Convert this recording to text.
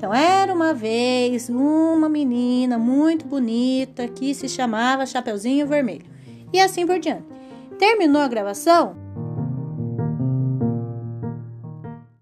Então, era uma vez uma menina muito bonita que se chamava Chapeuzinho Vermelho. E assim por diante. Terminou a gravação,